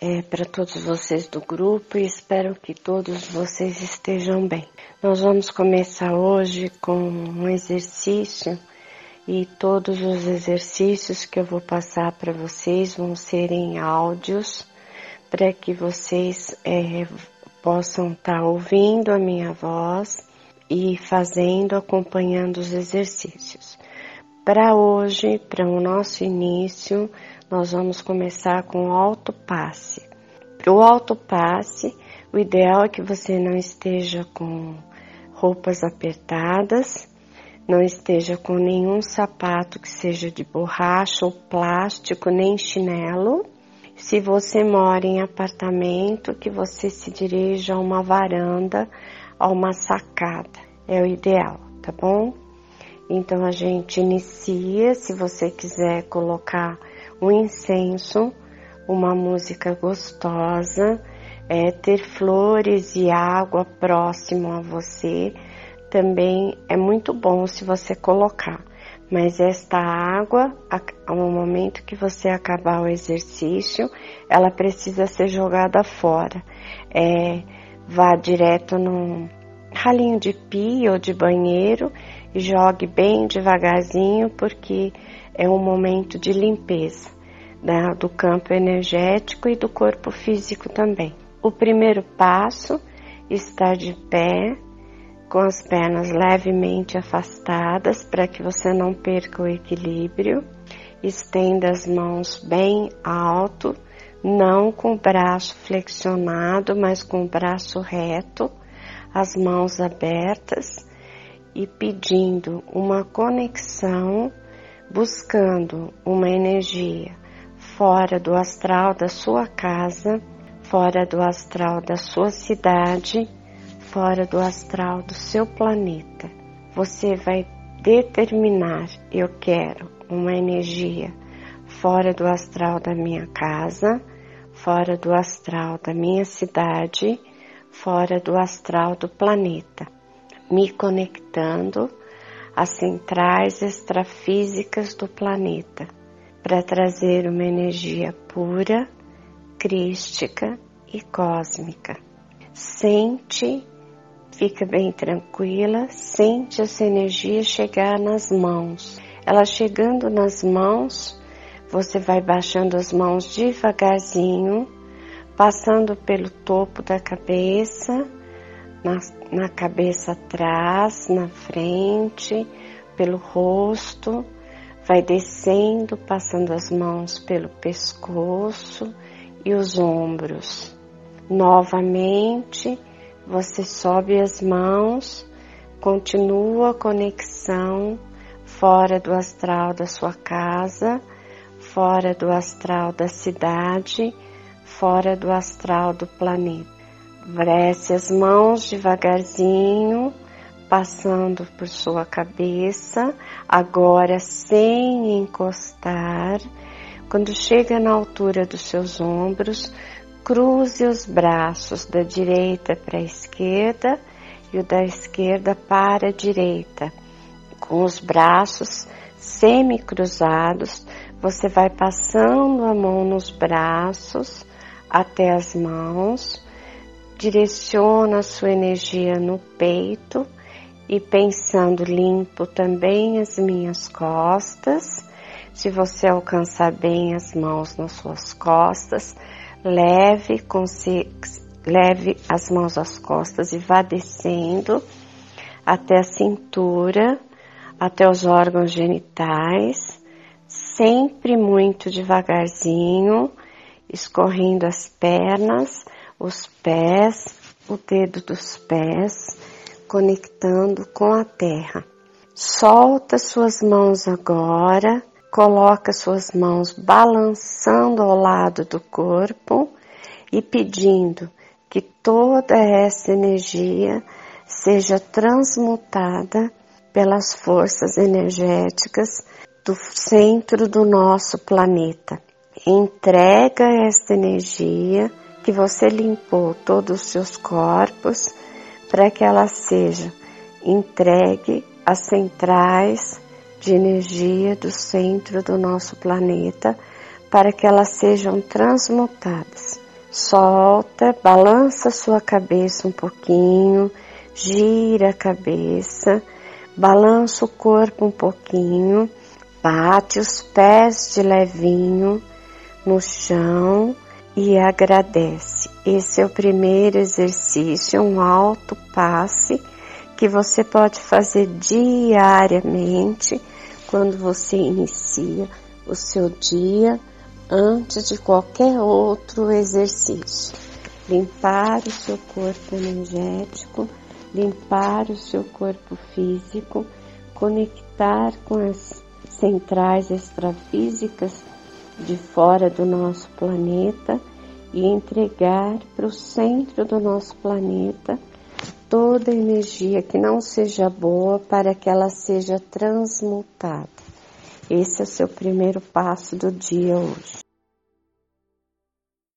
é, para todos vocês do grupo e espero que todos vocês estejam bem. Nós vamos começar hoje com um exercício e todos os exercícios que eu vou passar para vocês vão ser em áudios para que vocês é, possam estar tá ouvindo a minha voz e fazendo, acompanhando os exercícios. Para hoje, para o nosso início, nós vamos começar com o alto passe. Para o alto passe, o ideal é que você não esteja com roupas apertadas, não esteja com nenhum sapato que seja de borracha ou plástico, nem chinelo. Se você mora em apartamento, que você se dirija a uma varanda, a uma sacada. É o ideal, tá bom? Então a gente inicia, se você quiser colocar um incenso, uma música gostosa, é, ter flores e água próximo a você também é muito bom se você colocar. Mas esta água, ao momento que você acabar o exercício, ela precisa ser jogada fora. É, vá direto num ralinho de pia ou de banheiro e jogue bem devagarzinho, porque é um momento de limpeza né, do campo energético e do corpo físico também. O primeiro passo está de pé, com as pernas levemente afastadas para que você não perca o equilíbrio. Estenda as mãos bem alto, não com o braço flexionado, mas com o braço reto, as mãos abertas e pedindo uma conexão, buscando uma energia fora do astral da sua casa, fora do astral da sua cidade, fora do astral do seu planeta. Você vai determinar: eu quero uma energia fora do astral da minha casa, fora do astral da minha cidade, fora do astral do planeta me conectando às centrais extrafísicas do planeta para trazer uma energia pura, crística e cósmica. Sente, fica bem tranquila, sente essa energia chegar nas mãos. Ela chegando nas mãos, você vai baixando as mãos devagarzinho, passando pelo topo da cabeça, na, na cabeça atrás, na frente, pelo rosto, vai descendo, passando as mãos pelo pescoço e os ombros. Novamente, você sobe as mãos, continua a conexão fora do astral da sua casa, fora do astral da cidade, fora do astral do planeta. Desce as mãos devagarzinho, passando por sua cabeça, agora sem encostar. Quando chega na altura dos seus ombros, cruze os braços da direita para a esquerda e o da esquerda para a direita. Com os braços semi-cruzados, você vai passando a mão nos braços até as mãos direciona a sua energia no peito e pensando limpo também as minhas costas. Se você alcançar bem as mãos nas suas costas, leve, leve as mãos às costas e vá descendo até a cintura, até os órgãos genitais, sempre muito devagarzinho, escorrendo as pernas os pés, o dedo dos pés, conectando com a terra. Solta suas mãos agora, coloca suas mãos balançando ao lado do corpo e pedindo que toda essa energia seja transmutada pelas forças energéticas do centro do nosso planeta. Entrega esta energia que você limpou todos os seus corpos para que ela seja entregue às centrais de energia do centro do nosso planeta para que elas sejam transmutadas. solta, balança sua cabeça um pouquinho, gira a cabeça, balança o corpo um pouquinho, bate os pés de levinho no chão e agradece. Esse é o primeiro exercício, um alto passe que você pode fazer diariamente quando você inicia o seu dia antes de qualquer outro exercício. Limpar o seu corpo energético, limpar o seu corpo físico, conectar com as centrais extrafísicas de fora do nosso planeta e entregar para o centro do nosso planeta toda energia que não seja boa para que ela seja transmutada. Esse é o seu primeiro passo do dia hoje.